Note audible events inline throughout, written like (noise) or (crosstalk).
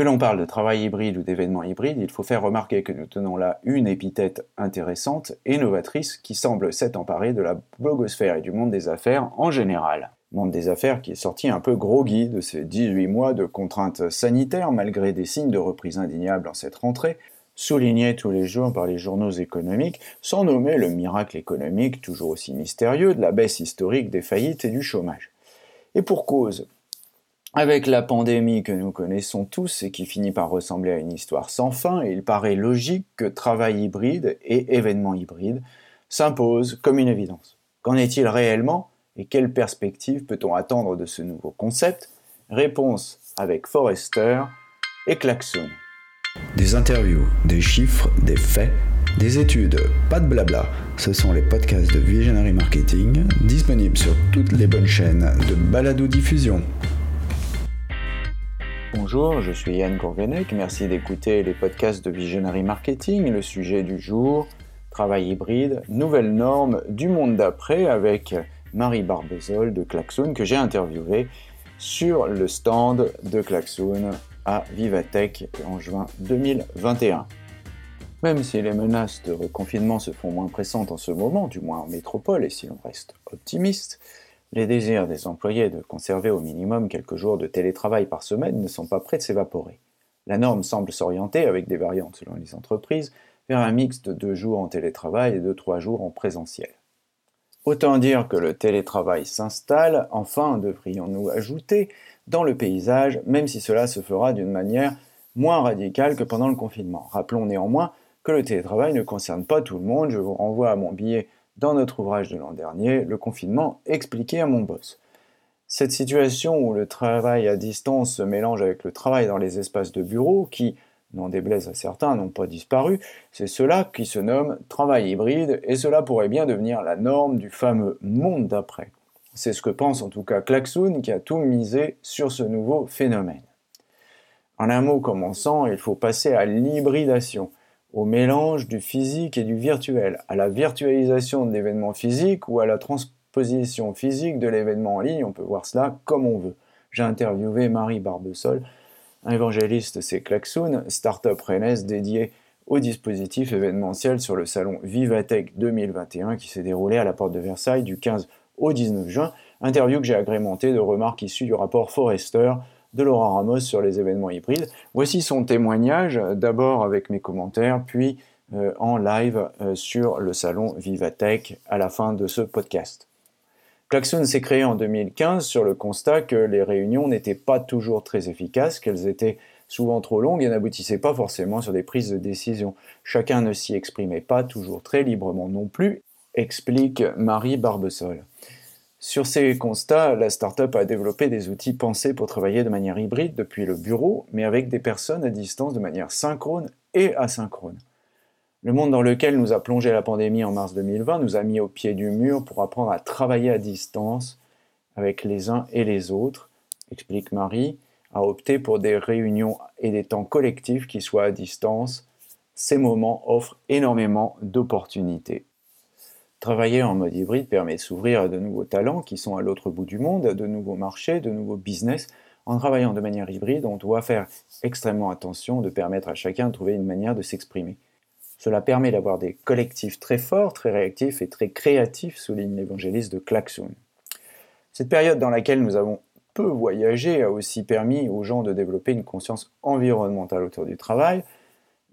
Que l'on parle de travail hybride ou d'événements hybrides, il faut faire remarquer que nous tenons là une épithète intéressante et novatrice qui semble s'être emparée de la blogosphère et du monde des affaires en général. Monde des affaires qui est sorti un peu groggy de ces 18 mois de contraintes sanitaires malgré des signes de reprise indéniables en cette rentrée, soulignés tous les jours par les journaux économiques, sans nommer le miracle économique toujours aussi mystérieux de la baisse historique des faillites et du chômage. Et pour cause, avec la pandémie que nous connaissons tous et qui finit par ressembler à une histoire sans fin, il paraît logique que travail hybride et événements hybrides s'imposent comme une évidence. Qu'en est-il réellement et quelles perspectives peut-on attendre de ce nouveau concept? Réponse avec Forrester et Klaxon. Des interviews, des chiffres, des faits, des études, pas de blabla. Ce sont les podcasts de Visionary Marketing disponibles sur toutes les bonnes chaînes de balado diffusion. Bonjour, je suis Yann Gourvenec. Merci d'écouter les podcasts de Visionary Marketing. Le sujet du jour, travail hybride, nouvelles normes du monde d'après avec Marie Barbezol de Klaxoon que j'ai interviewé sur le stand de Klaxoon à Vivatech en juin 2021. Même si les menaces de reconfinement se font moins pressantes en ce moment, du moins en métropole, et si l'on reste optimiste, les désirs des employés de conserver au minimum quelques jours de télétravail par semaine ne sont pas prêts de s'évaporer. La norme semble s'orienter, avec des variantes selon les entreprises, vers un mix de deux jours en télétravail et de trois jours en présentiel. Autant dire que le télétravail s'installe, enfin devrions-nous ajouter, dans le paysage, même si cela se fera d'une manière moins radicale que pendant le confinement. Rappelons néanmoins que le télétravail ne concerne pas tout le monde, je vous renvoie à mon billet dans notre ouvrage de l'an dernier, Le confinement expliqué à mon boss. Cette situation où le travail à distance se mélange avec le travail dans les espaces de bureau, qui, n'en déplaise à certains, n'ont pas disparu, c'est cela qui se nomme travail hybride, et cela pourrait bien devenir la norme du fameux monde d'après. C'est ce que pense en tout cas Klaxoon, qui a tout misé sur ce nouveau phénomène. En un mot commençant, il faut passer à l'hybridation au mélange du physique et du virtuel, à la virtualisation de l'événement physique ou à la transposition physique de l'événement en ligne, on peut voir cela comme on veut. J'ai interviewé Marie Barbesol, évangéliste c'est Klaxoon, start-up rennaise dédiée au dispositif événementiel sur le salon Vivatech 2021 qui s'est déroulé à la porte de Versailles du 15 au 19 juin. Interview que j'ai agrémentée de remarques issues du rapport Forrester de Laura Ramos sur les événements hybrides. Voici son témoignage, d'abord avec mes commentaires, puis euh, en live euh, sur le salon Vivatech à la fin de ce podcast. Klaxon s'est créé en 2015 sur le constat que les réunions n'étaient pas toujours très efficaces, qu'elles étaient souvent trop longues et n'aboutissaient pas forcément sur des prises de décision. Chacun ne s'y exprimait pas toujours très librement non plus, explique Marie Barbesol. Sur ces constats, la startup a développé des outils pensés pour travailler de manière hybride depuis le bureau, mais avec des personnes à distance de manière synchrone et asynchrone. Le monde dans lequel nous a plongé la pandémie en mars 2020 nous a mis au pied du mur pour apprendre à travailler à distance avec les uns et les autres, explique Marie, à opter pour des réunions et des temps collectifs qui soient à distance. Ces moments offrent énormément d'opportunités. Travailler en mode hybride permet de s'ouvrir à de nouveaux talents qui sont à l'autre bout du monde, de nouveaux marchés, de nouveaux business. En travaillant de manière hybride, on doit faire extrêmement attention de permettre à chacun de trouver une manière de s'exprimer. Cela permet d'avoir des collectifs très forts, très réactifs et très créatifs, souligne l'évangéliste de Klaxoon. Cette période dans laquelle nous avons peu voyagé a aussi permis aux gens de développer une conscience environnementale autour du travail,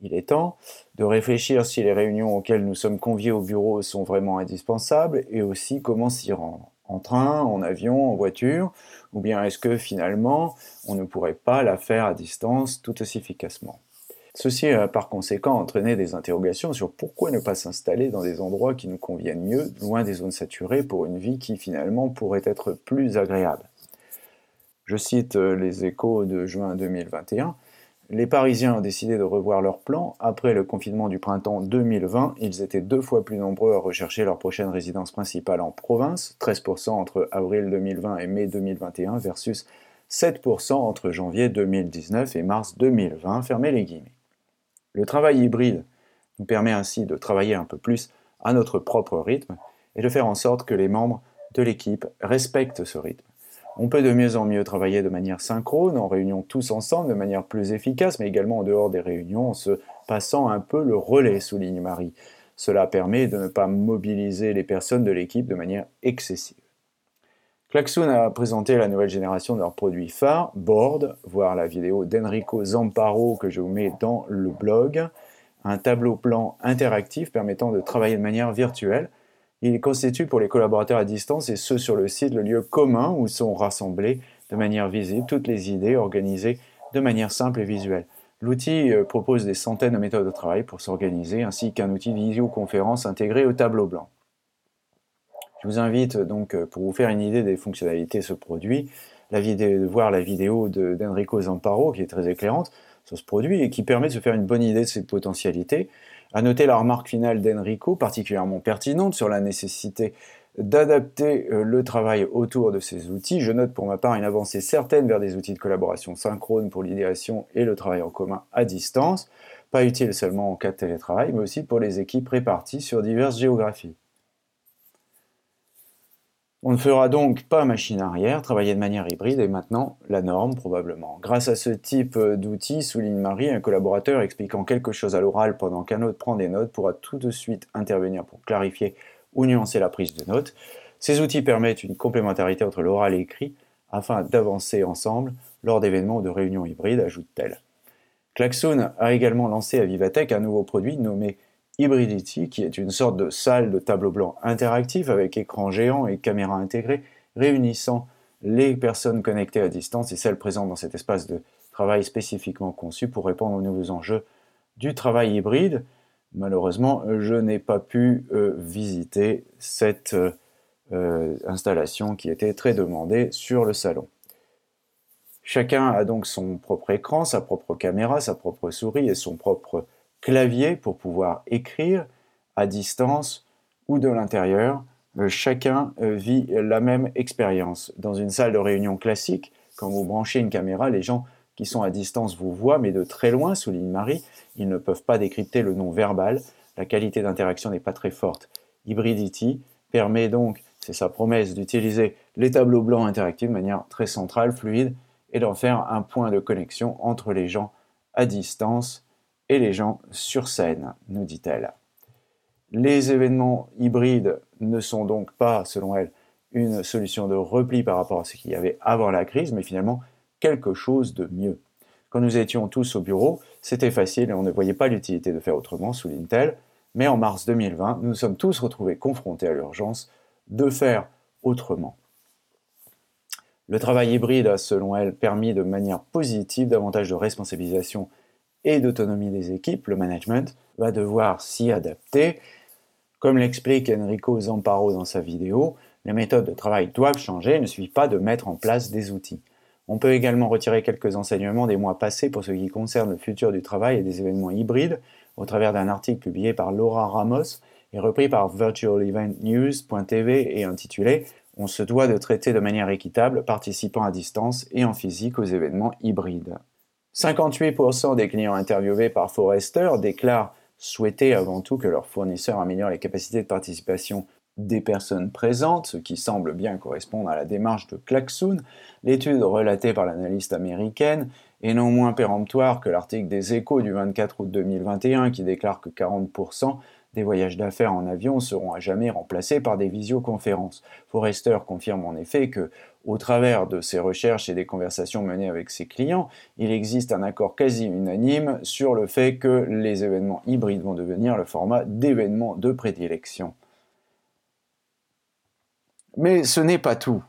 il est temps de réfléchir si les réunions auxquelles nous sommes conviés au bureau sont vraiment indispensables et aussi comment s'y rendre. En train, en avion, en voiture, ou bien est-ce que finalement on ne pourrait pas la faire à distance tout aussi efficacement? Ceci a par conséquent entraîné des interrogations sur pourquoi ne pas s'installer dans des endroits qui nous conviennent mieux, loin des zones saturées, pour une vie qui finalement pourrait être plus agréable. Je cite les échos de juin 2021. Les Parisiens ont décidé de revoir leur plan. Après le confinement du printemps 2020, ils étaient deux fois plus nombreux à rechercher leur prochaine résidence principale en province, 13% entre avril 2020 et mai 2021 versus 7% entre janvier 2019 et mars 2020, fermez les guillemets. Le travail hybride nous permet ainsi de travailler un peu plus à notre propre rythme et de faire en sorte que les membres de l'équipe respectent ce rythme. On peut de mieux en mieux travailler de manière synchrone, en réunion tous ensemble, de manière plus efficace, mais également en dehors des réunions, en se passant un peu le relais, souligne Marie. Cela permet de ne pas mobiliser les personnes de l'équipe de manière excessive. Klaxoon a présenté la nouvelle génération de leurs produits phares, Board, voir la vidéo d'Enrico Zamparo que je vous mets dans le blog, un tableau plan interactif permettant de travailler de manière virtuelle. Il constitue pour les collaborateurs à distance et ceux sur le site le lieu commun où sont rassemblées de manière visible toutes les idées organisées de manière simple et visuelle. L'outil euh, propose des centaines de méthodes de travail pour s'organiser ainsi qu'un outil de visioconférence intégré au tableau blanc. Je vous invite donc, euh, pour vous faire une idée des fonctionnalités de ce produit, de voir la vidéo d'Enrico Zamparo qui est très éclairante sur ce produit et qui permet de se faire une bonne idée de ses potentialités. À noter la remarque finale d'Enrico, particulièrement pertinente sur la nécessité d'adapter euh, le travail autour de ces outils. Je note pour ma part une avancée certaine vers des outils de collaboration synchrone pour l'idéation et le travail en commun à distance, pas utile seulement en cas de télétravail, mais aussi pour les équipes réparties sur diverses géographies. On ne fera donc pas machine arrière, travailler de manière hybride est maintenant la norme probablement. Grâce à ce type d'outil, souligne Marie, un collaborateur expliquant quelque chose à l'oral pendant qu'un autre prend des notes pourra tout de suite intervenir pour clarifier ou nuancer la prise de notes. Ces outils permettent une complémentarité entre l'oral et l'écrit afin d'avancer ensemble lors d'événements ou de réunions hybrides, ajoute-t-elle. Klaxoon a également lancé à Vivatech un nouveau produit nommé Hybridity, qui est une sorte de salle de tableau blanc interactif avec écran géant et caméra intégrée, réunissant les personnes connectées à distance et celles présentes dans cet espace de travail spécifiquement conçu pour répondre aux nouveaux enjeux du travail hybride. Malheureusement, je n'ai pas pu euh, visiter cette euh, installation qui était très demandée sur le salon. Chacun a donc son propre écran, sa propre caméra, sa propre souris et son propre clavier pour pouvoir écrire à distance ou de l'intérieur. Euh, chacun euh, vit la même expérience. Dans une salle de réunion classique, quand vous branchez une caméra, les gens qui sont à distance vous voient, mais de très loin, souligne Marie, ils ne peuvent pas décrypter le nom verbal, la qualité d'interaction n'est pas très forte. Hybridity permet donc, c'est sa promesse, d'utiliser les tableaux blancs interactifs de manière très centrale, fluide, et d'en faire un point de connexion entre les gens à distance et les gens sur scène, nous dit-elle. Les événements hybrides ne sont donc pas, selon elle, une solution de repli par rapport à ce qu'il y avait avant la crise, mais finalement quelque chose de mieux. Quand nous étions tous au bureau, c'était facile et on ne voyait pas l'utilité de faire autrement, souligne-t-elle, mais en mars 2020, nous nous sommes tous retrouvés confrontés à l'urgence de faire autrement. Le travail hybride a, selon elle, permis de manière positive davantage de responsabilisation et d'autonomie des équipes, le management va devoir s'y adapter. Comme l'explique Enrico Zamparo dans sa vidéo, les méthodes de travail doivent changer, il ne suffit pas de mettre en place des outils. On peut également retirer quelques enseignements des mois passés pour ce qui concerne le futur du travail et des événements hybrides au travers d'un article publié par Laura Ramos et repris par virtualeventnews.tv et intitulé On se doit de traiter de manière équitable participants à distance et en physique aux événements hybrides. 58% des clients interviewés par Forrester déclarent souhaiter avant tout que leur fournisseur améliore les capacités de participation des personnes présentes, ce qui semble bien correspondre à la démarche de Klaxoon. L'étude relatée par l'analyste américaine est non moins péremptoire que l'article des échos du 24 août 2021 qui déclare que 40% des voyages d'affaires en avion seront à jamais remplacés par des visioconférences. Forrester confirme en effet que, au travers de ses recherches et des conversations menées avec ses clients, il existe un accord quasi unanime sur le fait que les événements hybrides vont devenir le format d'événements de prédilection. Mais ce n'est pas tout.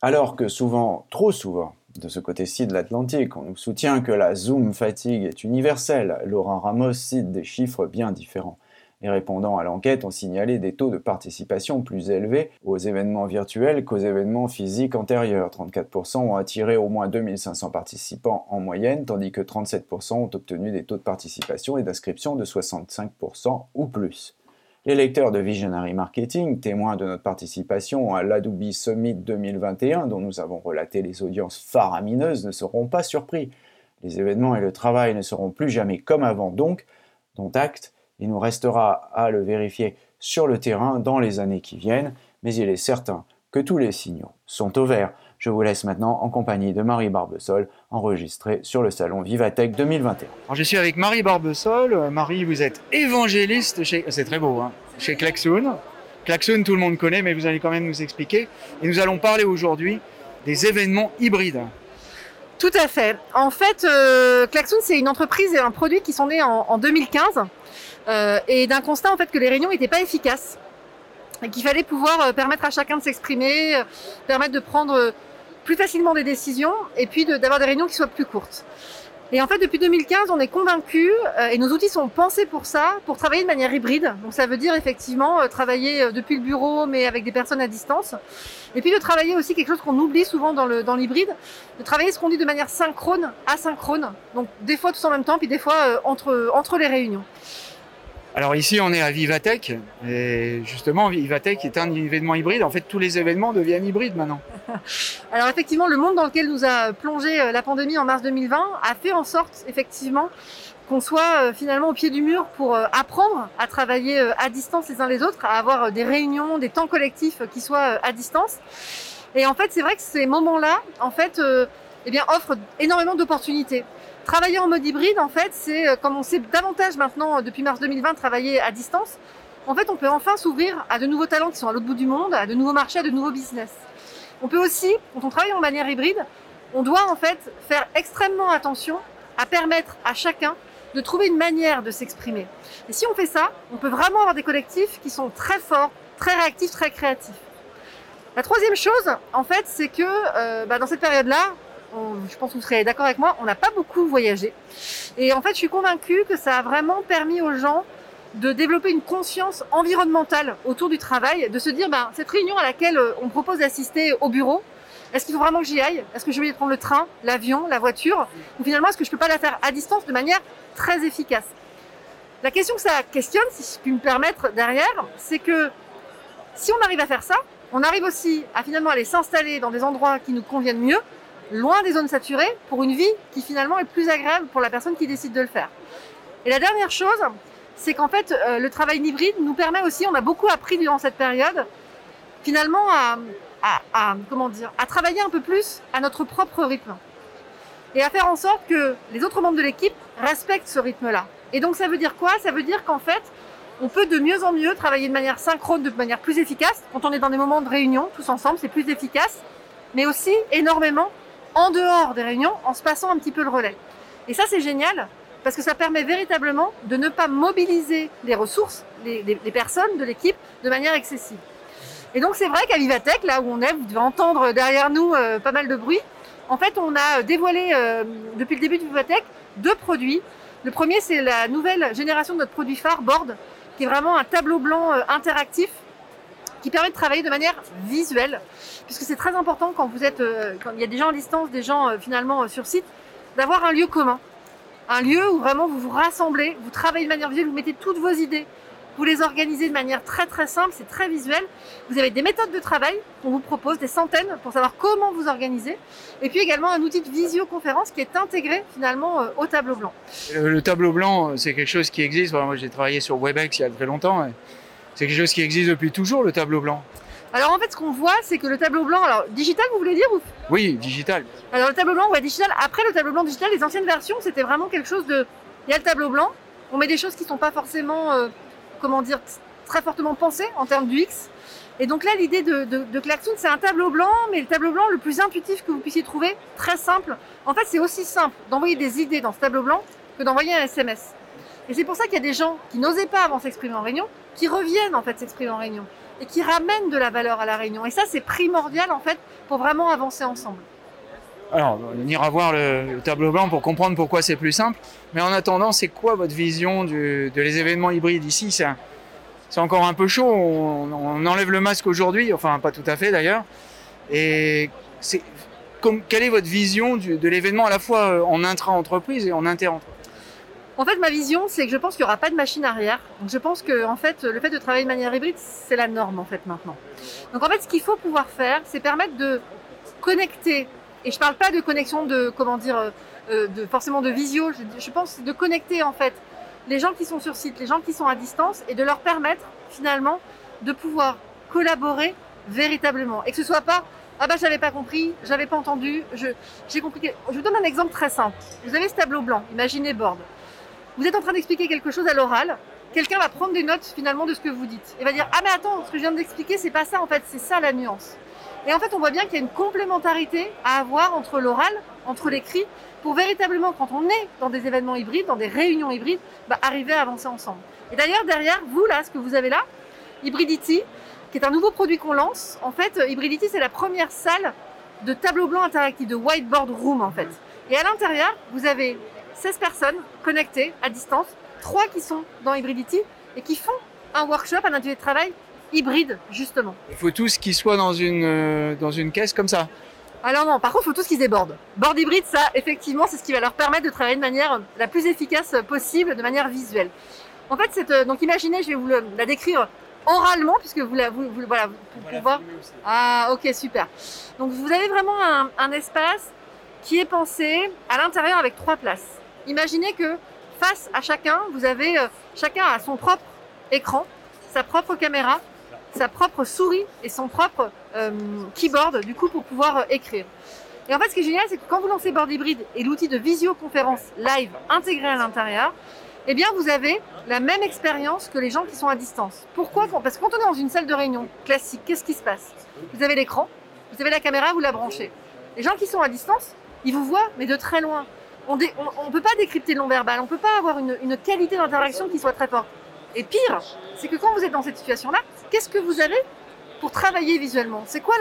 Alors que souvent, trop souvent, de ce côté-ci de l'Atlantique, on nous soutient que la Zoom fatigue est universelle, Laurent Ramos cite des chiffres bien différents. Les répondants à l'enquête ont signalé des taux de participation plus élevés aux événements virtuels qu'aux événements physiques antérieurs. 34% ont attiré au moins 2500 participants en moyenne, tandis que 37% ont obtenu des taux de participation et d'inscription de 65% ou plus. Les lecteurs de Visionary Marketing, témoins de notre participation à l'Adobe Summit 2021, dont nous avons relaté les audiences faramineuses, ne seront pas surpris. Les événements et le travail ne seront plus jamais comme avant donc, dont acte, il nous restera à le vérifier sur le terrain dans les années qui viennent, mais il est certain que tous les signaux sont au vert. Je vous laisse maintenant en compagnie de Marie Barbesol, enregistrée sur le salon Vivatech 2021. Alors, je suis avec Marie Barbesol. Marie, vous êtes évangéliste chez... C'est très beau, hein chez Klaxoon. Klaxoon, tout le monde connaît, mais vous allez quand même nous expliquer. Et nous allons parler aujourd'hui des événements hybrides. Tout à fait. En fait, euh, Klaxoon, c'est une entreprise et un produit qui sont nés en, 2015 euh, et d'un constat en fait que les réunions n'étaient pas efficaces et qu'il fallait pouvoir euh, permettre à chacun de s'exprimer, euh, permettre de prendre plus facilement des décisions et puis d'avoir des réunions qui soient plus courtes. Et en fait, depuis 2015, on est convaincu, euh, et nos outils sont pensés pour ça, pour travailler de manière hybride. Donc ça veut dire effectivement euh, travailler euh, depuis le bureau, mais avec des personnes à distance. Et puis de travailler aussi quelque chose qu'on oublie souvent dans l'hybride, dans de travailler ce qu'on dit de manière synchrone, asynchrone. Donc des fois tous en même temps, puis des fois entre, entre les réunions. Alors ici, on est à Vivatech. Et justement, Vivatech est un événement hybride. En fait, tous les événements deviennent hybrides maintenant. (laughs) Alors effectivement, le monde dans lequel nous a plongé euh, la pandémie en mars 2020 a fait en sorte, effectivement, qu'on soit euh, finalement au pied du mur pour euh, apprendre à travailler à distance les uns les autres, à avoir des réunions, des temps collectifs qui soient à distance. Et en fait, c'est vrai que ces moments-là, en fait, eh bien, offrent énormément d'opportunités. Travailler en mode hybride, en fait, c'est euh, comme on sait davantage maintenant, euh, depuis mars 2020, travailler à distance. En fait, on peut enfin s'ouvrir à de nouveaux talents qui sont à l'autre bout du monde, à de nouveaux marchés, à de nouveaux business. On peut aussi, quand on travaille en manière hybride, on doit en fait faire extrêmement attention à permettre à chacun de trouver une manière de s'exprimer. Et si on fait ça, on peut vraiment avoir des collectifs qui sont très forts, très réactifs, très créatifs. La troisième chose, en fait, c'est que euh, bah, dans cette période-là, je pense que vous serez d'accord avec moi, on n'a pas beaucoup voyagé. Et en fait, je suis convaincue que ça a vraiment permis aux gens de développer une conscience environnementale autour du travail, de se dire, ben, cette réunion à laquelle euh, on propose d'assister au bureau, est-ce qu'il faut vraiment que j'y aille? Est-ce que je vais prendre le train, l'avion, la voiture? Ou finalement, est-ce que je peux pas la faire à distance de manière très efficace? La question que ça questionne, si je puis me permettre derrière, c'est que si on arrive à faire ça, on arrive aussi à finalement aller s'installer dans des endroits qui nous conviennent mieux, loin des zones saturées pour une vie qui finalement est plus agréable pour la personne qui décide de le faire. Et la dernière chose, c'est qu'en fait, euh, le travail hybride nous permet aussi, on a beaucoup appris durant cette période, finalement à, comment dire, à travailler un peu plus à notre propre rythme et à faire en sorte que les autres membres de l'équipe respectent ce rythme-là. Et donc ça veut dire quoi? Ça veut dire qu'en fait, on peut de mieux en mieux travailler de manière synchrone, de manière plus efficace. Quand on est dans des moments de réunion, tous ensemble, c'est plus efficace, mais aussi énormément en dehors des réunions en se passant un petit peu le relais. Et ça, c'est génial parce que ça permet véritablement de ne pas mobiliser les ressources, les, personnes de l'équipe de manière excessive. Et donc, c'est vrai qu'à Vivatech, là où on est, vous devez entendre derrière nous euh, pas mal de bruit. En fait, on a dévoilé euh, depuis le début de Vivatech deux produits. Le premier, c'est la nouvelle génération de notre produit phare, Board, qui est vraiment un tableau blanc euh, interactif qui permet de travailler de manière visuelle, puisque c'est très important quand vous êtes, euh, quand il y a des gens à distance, des gens euh, finalement euh, sur site, d'avoir un lieu commun, un lieu où vraiment vous vous rassemblez, vous travaillez de manière visuelle, vous mettez toutes vos idées, vous les organisez de manière très très simple, c'est très visuel. Vous avez des méthodes de travail qu'on vous propose, des centaines, pour savoir comment vous organiser. Et puis également un outil de visioconférence qui est intégré finalement au tableau blanc. Le tableau blanc, c'est quelque chose qui existe. Moi, j'ai travaillé sur Webex il y a très longtemps. C'est quelque chose qui existe depuis toujours, le tableau blanc. Alors en fait, ce qu'on voit, c'est que le tableau blanc, alors digital, vous voulez dire ou... Oui, digital. Alors le tableau blanc, ouais, digital. Après le tableau blanc digital, les anciennes versions, c'était vraiment quelque chose de. Il y a le tableau blanc, on met des choses qui ne sont pas forcément, euh, comment dire, très fortement pensées en termes du X. Et donc là, l'idée de, de, de c'est un tableau blanc, mais le tableau blanc le plus intuitif que vous puissiez trouver, très simple. En fait, c'est aussi simple d'envoyer des idées dans ce tableau blanc que d'envoyer un SMS. Et c'est pour ça qu'il y a des gens qui n'osaient pas avant s'exprimer en réunion, qui reviennent en fait s'exprimer en réunion et qui ramènent de la valeur à la réunion. Et ça, c'est primordial en fait pour vraiment avancer ensemble. Alors, on ira voir le, tableau blanc pour comprendre pourquoi c'est plus simple. Mais en attendant, c'est quoi votre vision du, de les événements hybrides ici? C'est encore un peu chaud. On, enlève le masque aujourd'hui, enfin pas tout à fait d'ailleurs. Et quelle est votre vision de l'événement à la fois euh, en intra-entreprise et en inter-entreprise? En fait, ma vision, c'est que je pense qu'il n'y aura pas de machine arrière. Donc, je pense que, en fait, le fait de travailler de manière hybride, c'est la norme, en fait, maintenant. Donc, en fait, ce qu'il faut pouvoir faire, c'est permettre de connecter. Et je ne parle pas de connexion de, comment dire, euh, euh, de, forcément de visio. Je, je pense de connecter, en fait, les gens qui sont sur site, les gens qui sont à distance, et de leur permettre, finalement, de pouvoir collaborer véritablement. Et que ce soit pas Ah bah j'avais pas compris, j'avais pas entendu, j'ai compris. Je vous donne un exemple très simple. Vous avez ce tableau blanc, imaginez board. Vous êtes en train d'expliquer quelque chose à l'oral, quelqu'un va prendre des notes finalement de ce que vous dites et va dire ah mais attends, ce que je viens d'expliquer c'est pas ça en fait, c'est ça la nuance. Et en fait on voit bien qu'il y a une complémentarité à avoir entre l'oral, entre l'écrit, pour véritablement quand on est dans des événements hybrides, dans des réunions hybrides, bah, arriver à avancer ensemble. Et d'ailleurs derrière vous là, ce que vous avez là, Hybridity, qui est un nouveau produit qu'on lance. En fait, Hybridity, c'est la première salle de tableau blanc interactif, de whiteboard room en fait. Et à l'intérieur, vous avez 16 personnes connectées à distance, 3 qui sont dans Hybridity et qui font un workshop, un atelier de travail hybride justement. Il faut tous qu'ils soient dans une, euh, dans une caisse comme ça. Alors non, par contre, il faut tous qu'ils débordent. Board hybride, ça, effectivement, c'est ce qui va leur permettre de travailler de manière la plus efficace possible, de manière visuelle. En fait, cette, euh, donc imaginez, je vais vous la décrire oralement, puisque vous, la, vous, voilà, pour pouvoir. Ah, ok, super. Donc vous avez vraiment un, espace qui est pensé à l'intérieur avec trois places. Imaginez que face à chacun, vous avez euh, chacun a son propre écran, sa propre caméra, sa propre souris et son propre euh, keyboard, du coup, pour pouvoir euh, écrire. Et en fait, ce qui est génial, c'est que quand vous lancez Board Hybrid et l'outil de visioconférence live intégré à l'intérieur, eh bien, vous avez la même expérience que les gens qui sont à distance. Pourquoi? Parce que quand on est dans une salle de réunion classique, qu'est-ce qui se passe? Vous avez l'écran, vous avez la caméra, vous la branchez. Les gens qui sont à distance, ils vous voient, mais de très loin. On ne peut pas décrypter le non-verbal, on ne peut pas avoir une, qualité d'interaction qui soit très forte. Et pire, c'est que quand vous êtes dans cette situation-là, qu'est-ce que vous avez pour travailler visuellement? C'est quoi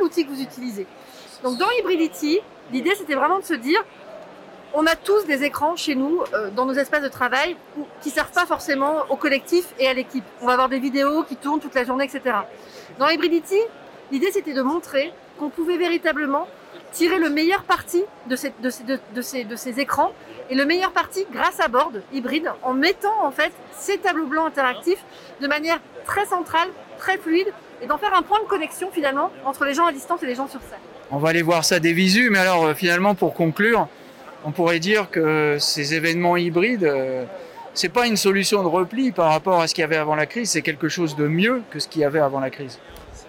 l'outil que vous utilisez? Donc dans Hybridity, l'idée c'était vraiment de se dire, on a tous des écrans chez nous, euh, dans nos espaces de travail, qui ne servent pas forcément au collectif et à l'équipe. On va avoir des vidéos qui tournent toute la journée, etc. Dans Hybridity, l'idée c'était de montrer qu'on pouvait véritablement tirer le meilleur parti de ces, écrans et le meilleur parti grâce à Board hybride en mettant en fait ces tableaux blancs interactifs de manière très centrale, très fluide et d'en faire un point de connexion finalement entre les gens à distance et les gens sur scène. On va aller voir ça des visus, mais alors euh, finalement pour conclure, on pourrait dire que ces événements hybrides, euh, c'est pas une solution de repli par rapport à ce qu'il y avait avant la crise, c'est quelque chose de mieux que ce qu'il y avait avant la crise.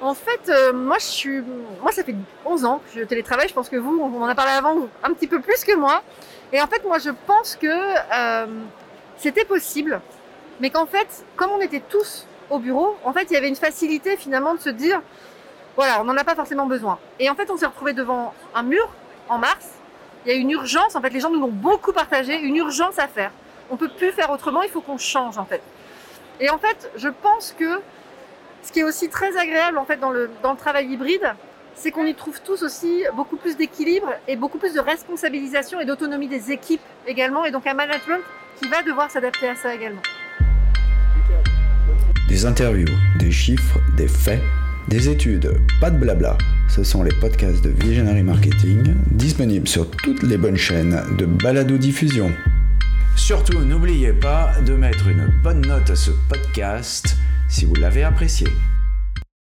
En fait, euh, moi, ça fait 11 ans que je télétravaille. Je pense que vous, on en a parlé avant, un petit peu plus que moi. Et en fait, moi, je pense que euh, c'était possible, mais qu'en fait, comme on était tous au bureau, en fait, il y avait une facilité finalement de se dire, voilà, on n'en a pas forcément besoin. Et en fait, on s'est retrouvé devant un mur en mars il y a une urgence, en fait, les gens nous l'ont beaucoup partagé, une urgence à faire. On peut plus faire autrement, il faut qu'on change, en fait. Et en fait, je pense que ce qui est aussi très agréable, en fait, dans le, dans le travail hybride, c'est qu'on y trouve tous aussi beaucoup plus d'équilibre et beaucoup plus de responsabilisation et d'autonomie des équipes également, et donc un management qui va devoir s'adapter à ça également. Des interviews, des chiffres, des faits des études, pas de blabla. Ce sont les podcasts de Visionary Marketing, disponibles sur toutes les bonnes chaînes de balado-diffusion. Surtout, n'oubliez pas de mettre une bonne note à ce podcast si vous l'avez apprécié.